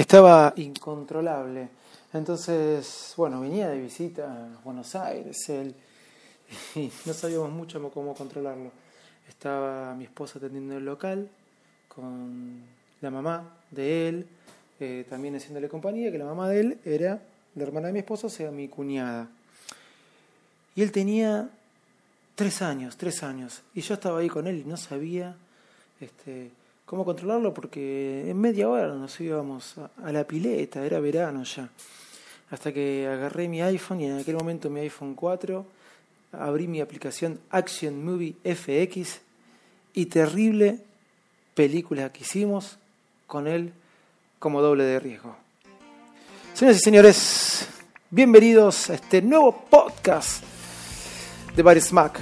Estaba incontrolable. Entonces, bueno, venía de visita a Buenos Aires, él, y no sabíamos mucho cómo controlarlo. Estaba mi esposa atendiendo el local con la mamá de él, eh, también haciéndole compañía, que la mamá de él era la hermana de mi esposa, o sea, mi cuñada. Y él tenía tres años, tres años, y yo estaba ahí con él y no sabía este, cómo controlarlo porque en media hora nos íbamos a, la pileta, era verano ya. Hasta que agarré mi iPhone y en aquel momento mi iPhone 4, abrí mi aplicación Action Movie FX y terrible película que hicimos con él como doble de riesgo. Señoras y señores, bienvenidos a este nuevo podcast de Barry Smack.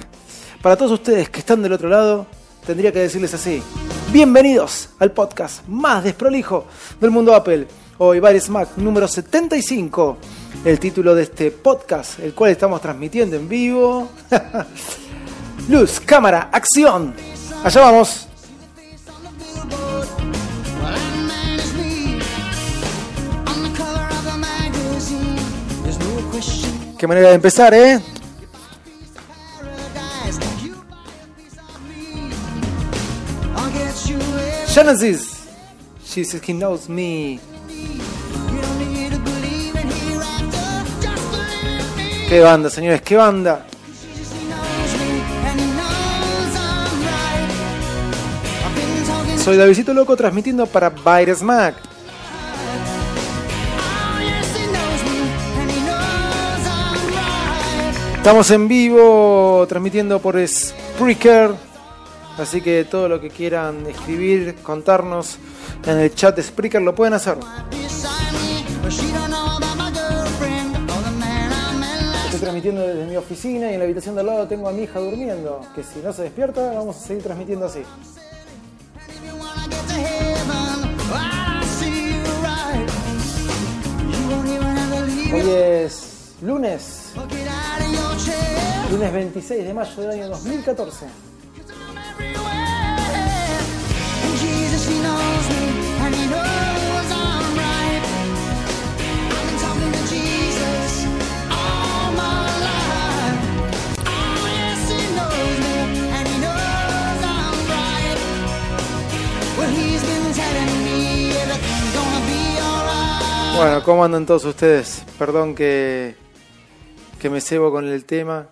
Para todos ustedes que están del otro lado, tendría que decirles así. Bienvenidos al podcast más desprolijo del mundo Apple. Hoy Baris Mac número 75, el título de este podcast, el cual estamos transmitiendo en vivo. Luz, cámara, acción. Allá vamos. Qué manera de empezar, ¿eh? Genesis. She says he knows me. Qué banda, señores, qué banda. Soy Davidito Loco transmitiendo para Virus Mac. Estamos en vivo transmitiendo por Spreaker. Así que todo lo que quieran escribir, contarnos en el chat de Spreaker lo pueden hacer. Estoy transmitiendo desde mi oficina y en la habitación de al lado tengo a mi hija durmiendo. Que si no se despierta, vamos a seguir transmitiendo así. Hoy es lunes, lunes 26 de mayo del año 2014. Bueno, ¿cómo andan todos ustedes? Perdón que, que me cebo con el tema,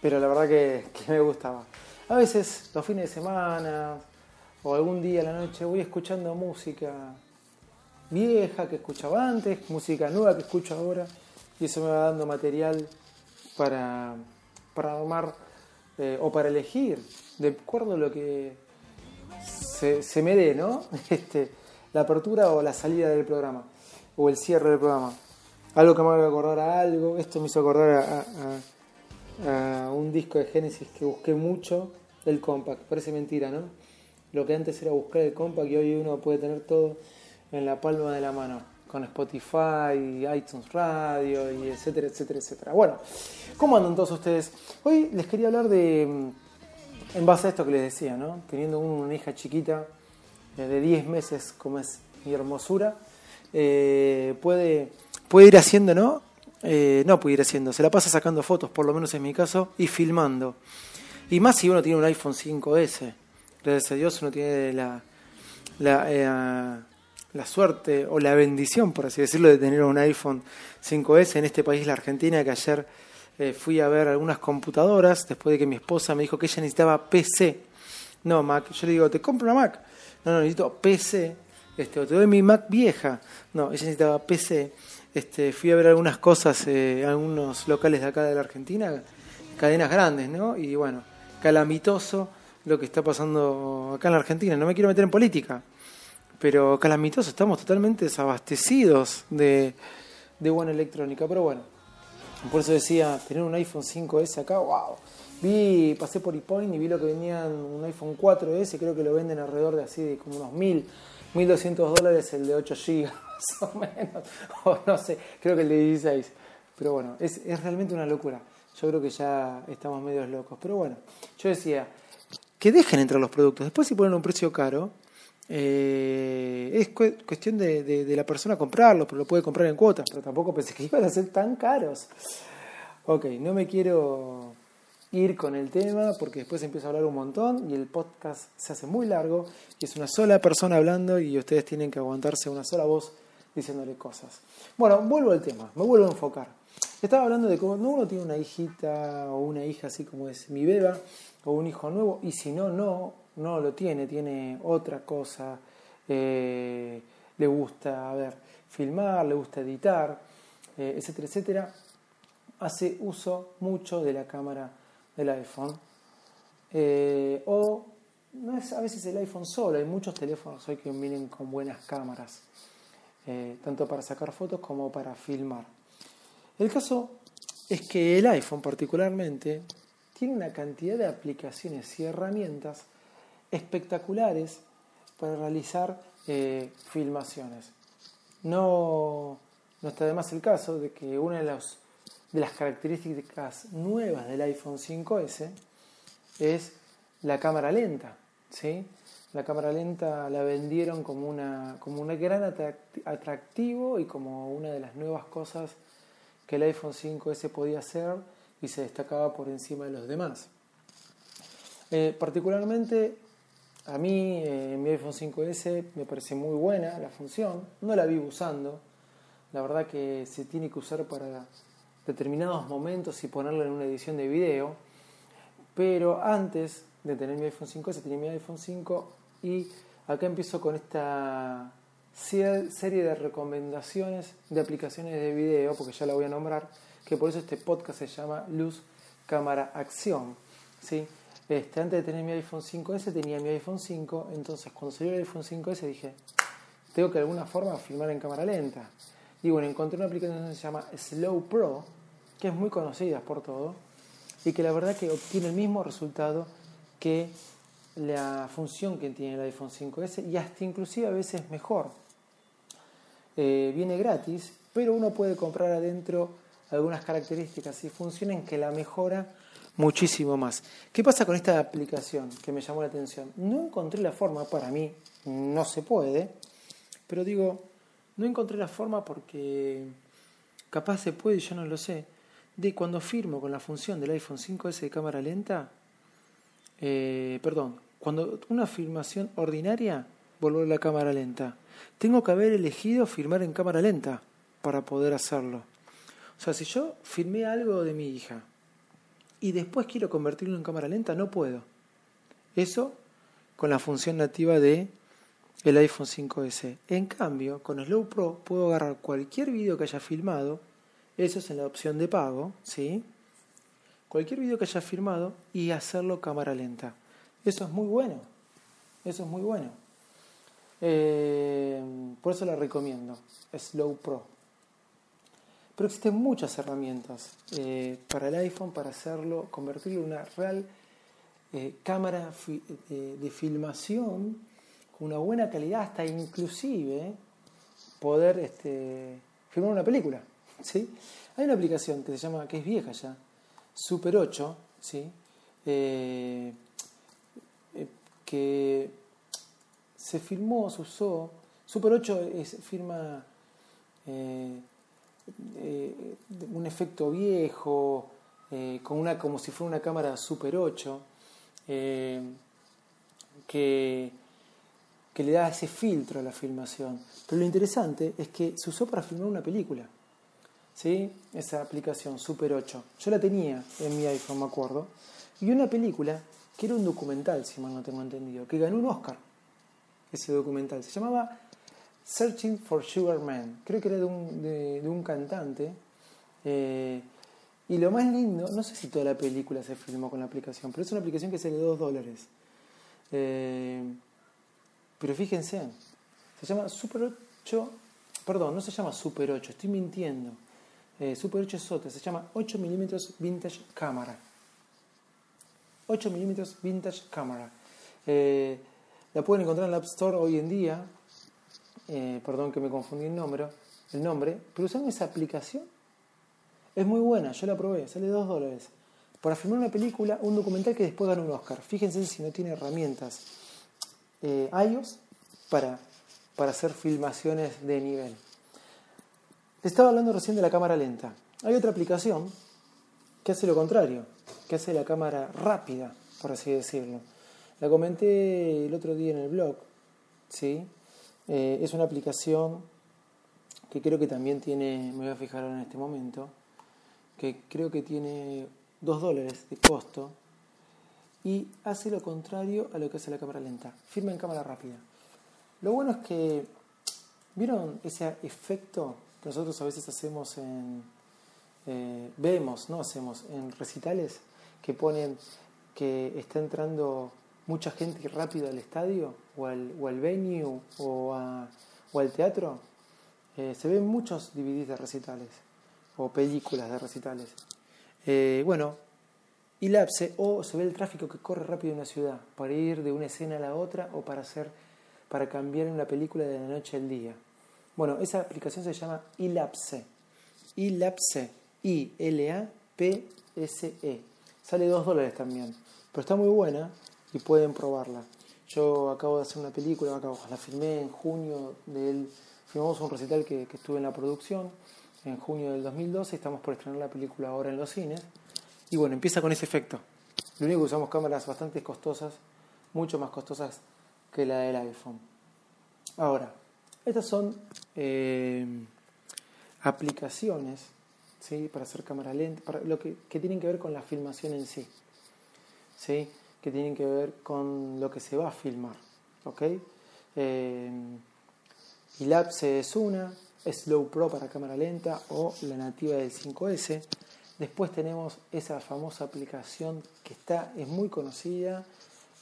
pero la verdad que, que me gustaba. A veces, los fines de semana, o algún día a la noche voy escuchando música vieja que escuchaba antes, música nueva que escucho ahora, y eso me va dando material para, para tomar eh, o para elegir, de acuerdo a lo que se, me dé, ¿no? Este, la apertura o la salida del programa, o el cierre del programa. Algo que me haga acordar a algo, esto me hizo acordar a, a un disco de Génesis que busqué mucho, el Compact, parece mentira, ¿no? Lo que antes era buscar el compact y hoy uno puede tener todo en la palma de la mano, con Spotify, iTunes Radio y etcétera, etcétera, etcétera. Bueno, ¿cómo andan todos ustedes? Hoy les quería hablar de, mm, en base a esto que les decía, ¿no? Teniendo una hija chiquita eh, de 10 meses, como es mi hermosura, eh, puede, puede ir haciendo, ¿no? Eh, no puede ir haciendo, se la pasa sacando fotos, por lo menos en mi caso, y filmando. Y más si uno tiene un iPhone 5S gracias a Dios uno tiene la, eh, la, suerte o la bendición, por así decirlo, de tener un iPhone 5S en este país, la Argentina, que ayer eh, fui a ver algunas computadoras después de que mi esposa me dijo que ella necesitaba PC, no Mac. Yo le digo, te compro una Mac. No, no, necesito PC. Este, o te doy mi Mac vieja. No, ella necesitaba PC. Este, fui a ver algunas cosas, eh, algunos locales de acá de la Argentina, cadenas grandes, ¿no? Y bueno, calamitoso lo que está pasando acá en la Argentina. No me quiero meter en política, pero calamitoso, estamos totalmente desabastecidos de, buena electrónica. Pero bueno, por eso decía, tener un iPhone 5S acá, wow. Vi, pasé por ePoint y vi lo que venían un iPhone 4S, creo que lo venden alrededor de así, de como unos 1000, 1200 dólares el de 8 GB, o menos. O no sé, creo que el de 16. Pero bueno, es, es realmente una locura. Yo creo que ya estamos medios locos. Pero bueno, yo decía, que dejen entrar los productos. Después si ponen un precio caro, eh, es cuestión de, la persona comprarlo, pero lo puede comprar en cuotas, pero tampoco pensé que iban a ser tan caros. Ok, no me quiero ir con el tema porque después empiezo a hablar un montón y el podcast se hace muy largo y es una sola persona hablando y ustedes tienen que aguantarse una sola voz diciéndole cosas. Bueno, vuelvo al tema, me vuelvo a enfocar. Estaba hablando de cómo uno tiene una hijita o una hija así como es mi beba o un hijo nuevo y si no, no, no lo tiene, tiene otra cosa, eh, le gusta, a ver, filmar, le gusta editar, eh, etcétera, etcétera, hace uso mucho de la cámara del iPhone. Eh, o no es a veces el iPhone solo, hay muchos teléfonos hoy que vienen con buenas cámaras, tanto para sacar fotos como para filmar. El caso es que el iPhone particularmente tiene una cantidad de aplicaciones y herramientas espectaculares para realizar eh, filmaciones. No, no está de más el caso de que una de, de las características nuevas del iPhone 5S es la cámara lenta. ¿sí? La cámara lenta la vendieron como, una, como un gran atractivo y como una de las nuevas cosas que el iPhone 5S podía hacer y se destacaba por encima de los demás. Eh, particularmente a mí, eh, mi iPhone 5S me parece muy buena la función, no la vivo usando, la verdad que se tiene que usar para determinados momentos y ponerlo en una edición de video, pero antes de tener mi iPhone 5S tenía mi iPhone 5 y acá empiezo con esta serie de recomendaciones de aplicaciones de video, porque ya la voy a nombrar, que por eso este podcast se llama Luz, Cámara, Acción. ¿sí? Este, antes de tener mi iPhone 5S tenía mi iPhone 5, entonces cuando salió el iPhone 5S dije, tengo que de alguna forma filmar en cámara lenta. Y bueno, encontré una aplicación que se llama Slow Pro, que es muy conocida por todo, y que la verdad que obtiene el mismo resultado que la función que tiene el iPhone 5S y hasta inclusive a veces mejor. Eh, viene gratis, pero uno puede comprar adentro algunas características y funciones que la mejora muchísimo más. ¿Qué pasa con esta aplicación que me llamó la atención? No encontré la forma, para mí no se puede, pero digo, no encontré la forma porque capaz se puede, yo no lo sé, de cuando firmo con la función del iPhone 5S de cámara lenta, eh, perdón, cuando una filmación ordinaria, volver la cámara lenta. Tengo que haber elegido firmar en cámara lenta para poder hacerlo. O sea, si yo filmé algo de mi hija y después quiero convertirlo en cámara lenta, no puedo. Eso con la función nativa de el iPhone 5S. En cambio, con Slow Pro puedo agarrar cualquier video que haya filmado, eso es en la opción de pago, ¿sí? Cualquier video que haya filmado y hacerlo cámara lenta. Eso es muy bueno. Eso es muy bueno. Eh, por eso la recomiendo, Slow Pro. Pero existen muchas herramientas eh, para el iPhone para hacerlo, convertirlo en una real eh, cámara eh, de filmación con una buena calidad, hasta inclusive poder este, filmar una película. ¿sí? Hay una aplicación que se llama, que es vieja ya, Super 8, ¿sí? que se filmó, se usó. Super 8 es, firma un efecto viejo, eh, con una, como si fuera una cámara Super 8, eh, que, que le da ese filtro a la filmación. Pero lo interesante es que se usó para filmar una película. ¿sí? Esa aplicación Super 8. Yo la tenía en mi iPhone, me acuerdo. Y una película que era un documental, si mal no tengo entendido, que ganó un Oscar. Ese documental se llamaba Searching for Sugar Man, creo que era de un, de, un cantante. Eh, y lo más lindo, no sé si toda la película se filmó con la aplicación, pero es una aplicación que sale 2 dólares. Eh, pero fíjense, Se llama Super 8, perdón, no se llama Super 8, estoy mintiendo. Eh, Super 8 es otra, se llama 8 mm Vintage Camera. 8 mm Vintage Camera. Eh, la pueden encontrar en la App Store hoy en día. Eh, perdón que me confundí el nombre, el nombre, pero usando esa aplicación es muy buena, yo la probé, sale 2 dólares. Para filmar una película, un documental que después gana un Oscar. Fíjense si no tiene herramientas eh, iOS para, para hacer filmaciones de nivel. Estaba hablando recién de la cámara lenta. Hay otra aplicación que hace lo contrario, que hace la cámara rápida, por así decirlo. La comenté el otro día en el blog, ¿sí? Eh, es una aplicación que creo que también tiene, me voy a fijar en este momento, que creo que tiene 2 dólares de costo y hace lo contrario a lo que hace la cámara lenta. Firma en cámara rápida. Lo bueno es que, ¿vieron ese efecto que nosotros a veces hacemos en, eh, vemos, no hacemos, en recitales que ponen que está entrando mucha gente rápido al estadio o al, o al venue o, o al teatro? Eh, se ven muchos DVDs de recitales o películas de recitales. Eh, bueno, ilapse o se ve el tráfico que corre rápido en una ciudad para ir de una escena a la otra o para hacer para cambiar una película de la noche al día. Bueno, esa aplicación se llama Ilapse. Ilapse. I-L-A-P-S-E. Sale 2 dólares también. Pero está muy buena y pueden probarla. Yo acabo de hacer una película, acabo, la filmé en junio del... Filmamos un recital que, que estuve en la producción en junio del 2012, estamos por estrenar la película ahora en los cines. Y bueno, empieza con ese efecto. Lo único que usamos cámaras bastante costosas, mucho más costosas que la del iPhone. Ahora, estas son eh, aplicaciones ¿sí? para hacer cámara lenta, para lo que, que, tienen que ver con la filmación en sí, ¿sí? Que tienen que ver con lo que se va a filmar. ¿ok? Eh, Ilapse es una, Slow Pro para cámara lenta o la nativa del 5S. Después tenemos esa famosa aplicación que está, es muy conocida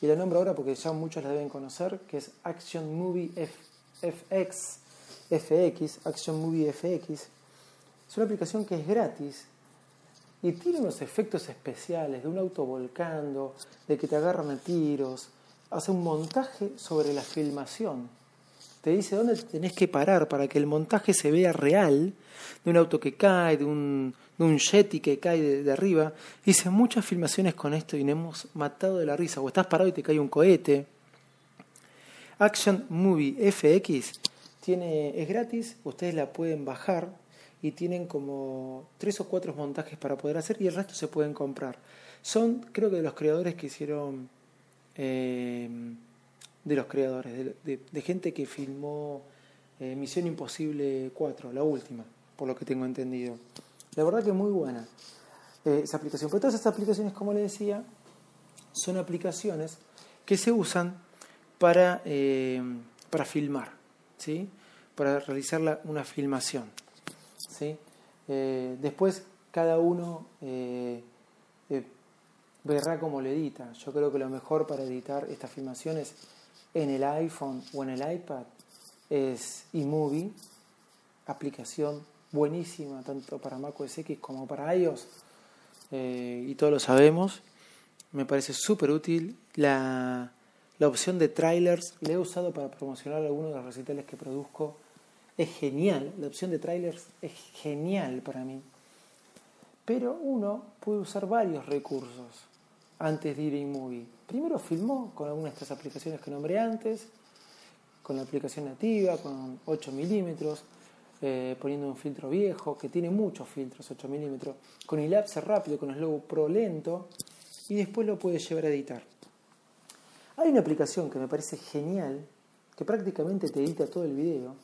y la nombro ahora porque ya muchos la deben conocer, que es Action Movie FX, FX, Action Movie FX. Es una aplicación que es gratis y tiene unos efectos especiales de un auto volcando, de que te agarran a tiros, hace un montaje sobre la filmación te dice dónde tenés que parar para que el montaje se vea real, de un auto que cae, de un, de un jetty que cae de, arriba. Hice muchas filmaciones con esto y nos hemos matado de la risa. O estás parado y te cae un cohete. Action Movie FX tiene, es gratis, ustedes la pueden bajar y tienen como tres o cuatro montajes para poder hacer y el resto se pueden comprar. Son, creo que de los creadores que hicieron... Eh, de los creadores, de, gente que filmó eh, Misión Imposible 4, la última, por lo que tengo entendido. La verdad que es muy buena eh, esa aplicación. Pero todas esas aplicaciones, como le decía, son aplicaciones que se usan para, para filmar, ¿sí? para realizar una filmación. ¿Sí? después cada uno verá cómo lo edita. Yo creo que lo mejor para editar estas filmaciones en el iPhone o en el iPad es eMovie, aplicación buenísima tanto para Mac OS X como para iOS eh, y todos lo sabemos. Me parece súper útil. La, la opción de trailers la he usado para promocionar algunos de los recitales que produzco. Es genial, la opción de trailers es genial para mí. Pero uno puede usar varios recursos antes de ir a iMovie. Primero filmó con alguna de estas aplicaciones que nombré antes, con la aplicación nativa, con 8 milímetros, eh, poniendo un filtro viejo, que tiene muchos filtros, 8 milímetros, con Elapse rápido, con Slow Pro lento, y después lo puede llevar a editar. Hay una aplicación que me parece genial, que prácticamente te edita todo el video.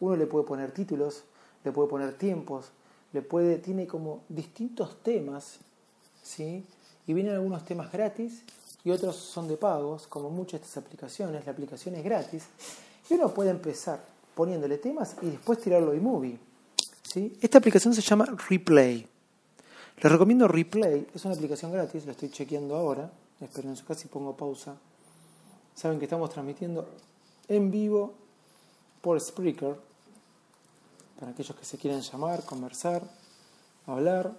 Uno le puede poner títulos, le puede poner tiempos, le puede, tiene como distintos temas, ¿sí? y vienen algunos temas gratis y otros son de pagos, como muchas de estas aplicaciones. La aplicación es gratis y uno puede empezar poniéndole temas y después tirarlo de movie. ¿sí? Esta aplicación se llama Replay. Les recomiendo Replay, es una aplicación gratis, la estoy chequeando ahora. Esperen, casi pongo pausa. Saben que estamos transmitiendo en vivo por Spreaker, para aquellos que se quieran llamar, conversar, hablar.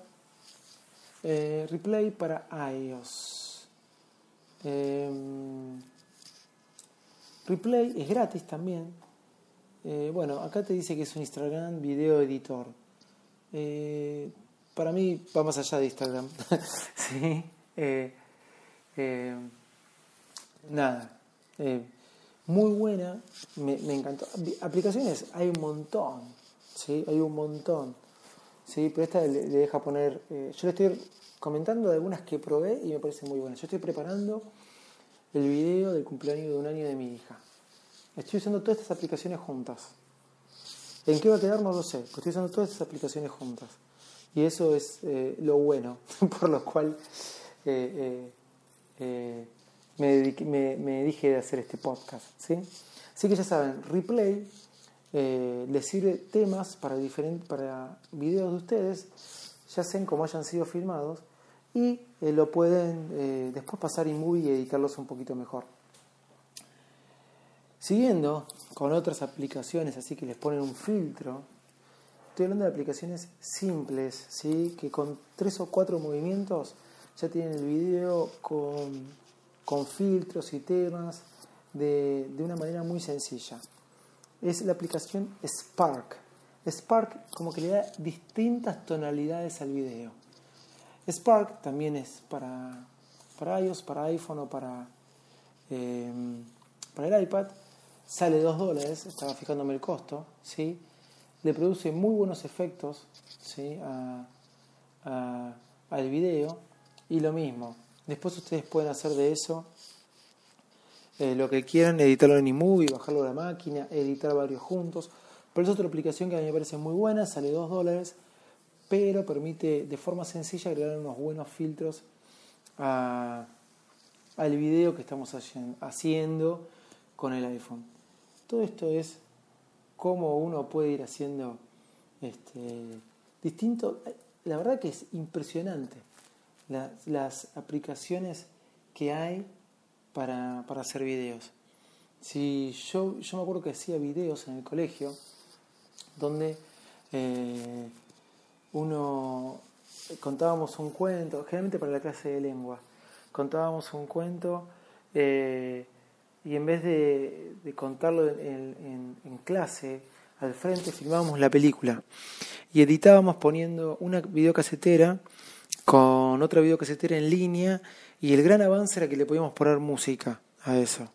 Eh, replay para iOS. Em, replay es gratis también. Eh, bueno, acá te dice que es un Instagram video editor. Eh, para mí va más allá de Instagram. sí. nada. muy buena. Me, me encantó. Aplicaciones hay un montón. Sí, hay un montón. Sí, pero esta le, deja poner. Eh, yo le estoy comentando de algunas que probé y me parecen muy buenas. Yo estoy preparando el video del cumpleaños de un año de mi hija. Estoy usando todas estas aplicaciones juntas. ¿En qué va a quedar? No lo sé, estoy usando todas estas aplicaciones juntas. Y eso es eh, lo bueno, por lo cual eh, me, me, dije de hacer este podcast. ¿sí? Así que ya saben, replay eh, les sirve temas para, diferentes, para videos de ustedes, ya sean como hayan sido filmados, y eh, lo pueden eh, después pasar movie y editarlos un poquito mejor. Siguiendo con otras aplicaciones, así que les ponen un filtro, estoy hablando de aplicaciones simples, ¿sí? que con tres o cuatro movimientos ya tienen el video con, con filtros y temas de, de una manera muy sencilla es la aplicación Spark. Spark como que le da distintas tonalidades al video. Spark también es para, para iOS, para iPhone o para, em, para el iPad. Sale 2 dólares, estaba fijándome el costo. ¿sí? Le produce muy buenos efectos ¿sí? al video. Y lo mismo, después ustedes pueden hacer de eso eh, lo que quieran, editarlo en iMovie, bajarlo a la máquina, editar varios juntos. Pero es otra aplicación que a mí me parece muy buena, sale 2 dólares, pero permite de forma sencilla agregar unos buenos filtros al video que estamos haciendo con el iPhone. Todo esto es cómo uno puede ir haciendo este, distinto. La verdad que es impresionante las aplicaciones que hay para, para hacer videos. Si yo, yo me acuerdo que hacía videos en el colegio donde eh, uno contábamos un cuento, generalmente para la clase de lengua, contábamos un cuento eh, y en vez de, contarlo en, en, clase, al frente filmábamos la película y editábamos poniendo una videocasetera con otra videocasetera en línea y el gran avance era que le podíamos poner música a eso.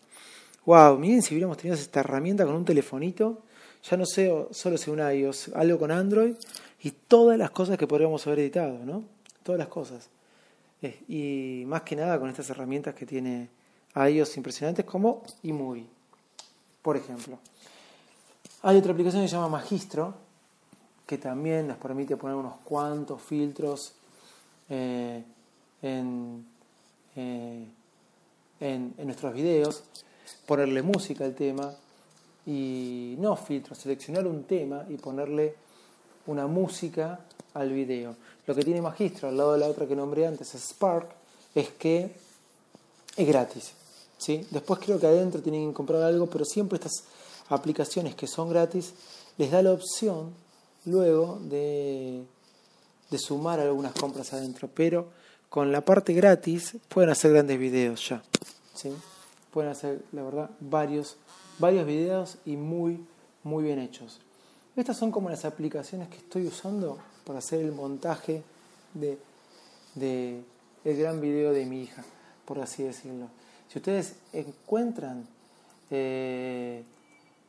Wow, miren si hubiéramos tenido esta herramienta con un telefonito, ya no sé, solo sé un iOS, algo con Android y todas las cosas que podríamos haber editado, ¿no? Todas las cosas. Eh, y más que nada con estas herramientas que tiene iOS impresionantes como eMovie, por ejemplo. Hay otra aplicación que se llama Magistro, que también nos permite poner unos cuantos filtros eh, en eh, en, nuestros videos, ponerle música al tema y no filtro, seleccionar un tema y ponerle una música al video. Lo que tiene Magistro al lado de la otra que nombré antes, Spark, es que es gratis. ¿sí? Después creo que adentro tienen que comprar algo, pero siempre estas aplicaciones que son gratis les da la opción luego de, de sumar algunas compras adentro. Pero con la parte gratis pueden hacer grandes videos ya. ¿sí? Pueden hacer, la verdad, varios, varios videos y muy, muy bien hechos. Estas son como las aplicaciones que estoy usando para hacer el montaje de, de el gran video de mi hija, por así decirlo. Si ustedes encuentran eh,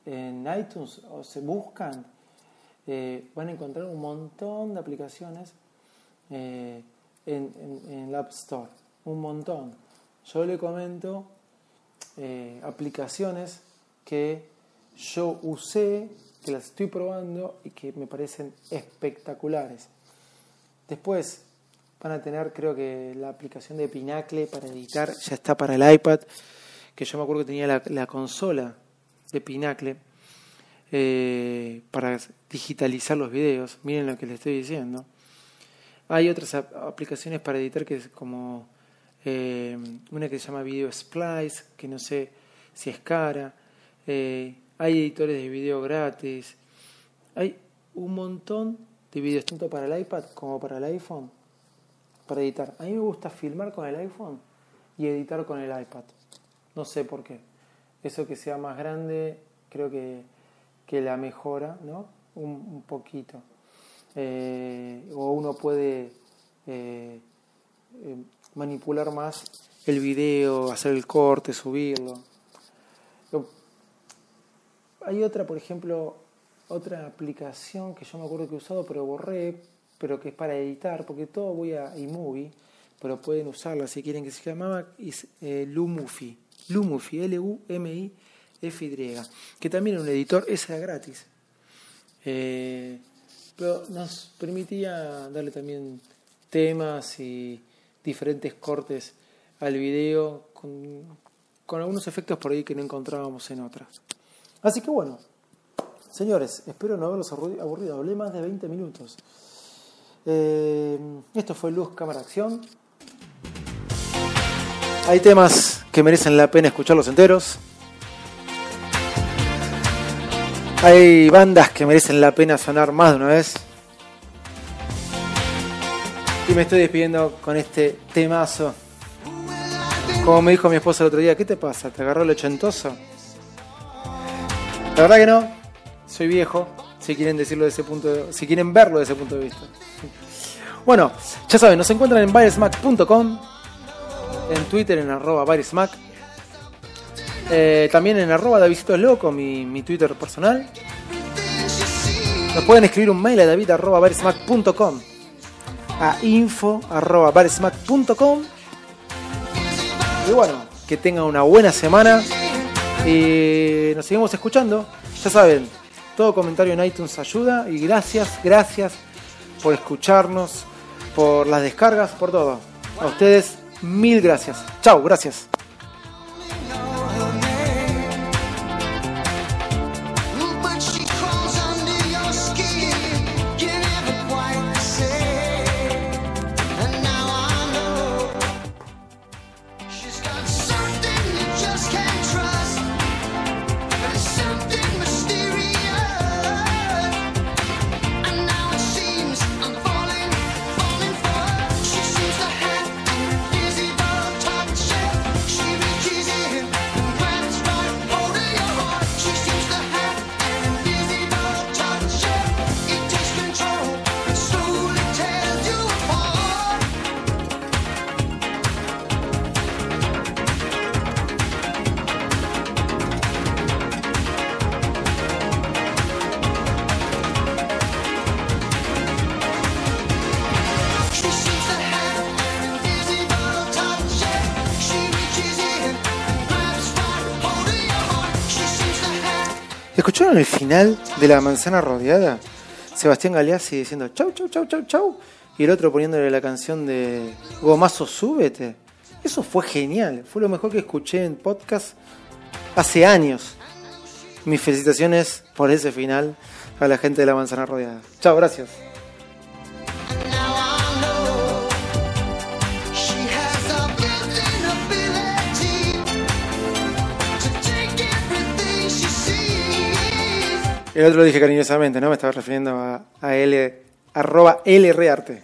en iTunes o se buscan, eh, van a encontrar un montón de aplicaciones eh, en, en, el App Store, un montón. Yo le comento eh, aplicaciones que yo usé, que las estoy probando y que me parecen espectaculares. Después van a tener, creo que la aplicación de Pinacle para editar ya está para el iPad, que yo me acuerdo que tenía la, consola de Pinacle eh, para digitalizar los videos. Miren lo que les estoy diciendo. Hay otras aplicaciones para editar que es como eh, una que se llama Video Splice, que no sé si es cara. Eh, hay editores de video gratis, hay un montón de videos tanto para el iPad como para el iPhone para editar. A mí me gusta filmar con el iPhone y editar con el iPad. No sé por qué. Eso que sea más grande creo que, que la mejora, ¿no? Un, poquito. Eh, o uno puede eh, eh, manipular más el video, hacer el corte, subirlo. Hay otra, por ejemplo, otra aplicación que yo me acuerdo que he usado, pero borré, pero que es para editar, porque todo voy a iMovie, pero pueden usarla si quieren, que se llamaba eh, Lumufi, Lumufi, L-U-M-I-F-Y, que también es un editor, ese era gratis. Pero nos permitía darle también temas y diferentes cortes al video con, con algunos efectos por ahí que no encontrábamos en otras. Así que bueno, señores, espero no haberlos aburrido. Hablé más de 20 minutos. Eh, esto fue Luz, Cámara, Acción. Hay temas que merecen la pena escucharlos enteros. Hay bandas que merecen la pena sonar más de una vez. Y me estoy despidiendo con este temazo. Como me dijo mi esposa el otro día, ¿qué te pasa? ¿Te agarró el ochentoso? La verdad que no, soy viejo, si quieren decirlo de ese punto si quieren verlo de ese punto de vista. Bueno, ya saben, nos encuentran en virusmac.com, en Twitter en arroba eh, también en arroba Davidito Loco, mi, mi Twitter personal. Nos pueden escribir un mail a david a info arroba y bueno, que tengan una buena semana y nos seguimos escuchando. Ya saben, todo comentario en iTunes ayuda y gracias, gracias por escucharnos, por las descargas, por todo. A ustedes, mil gracias. Chao, gracias. De La manzana rodeada? Sebastián Galeazzi diciendo chau, chau, chau, chau, chau. Y el otro poniéndole la canción de Gomazo, súbete. Eso fue genial. Fue lo mejor que escuché en podcast hace años. Mis felicitaciones por ese final a la gente de La manzana rodeada. Chao, gracias. El otro lo dije cariñosamente, ¿no? Me estaba refiriendo a, a L, arroba LRarte.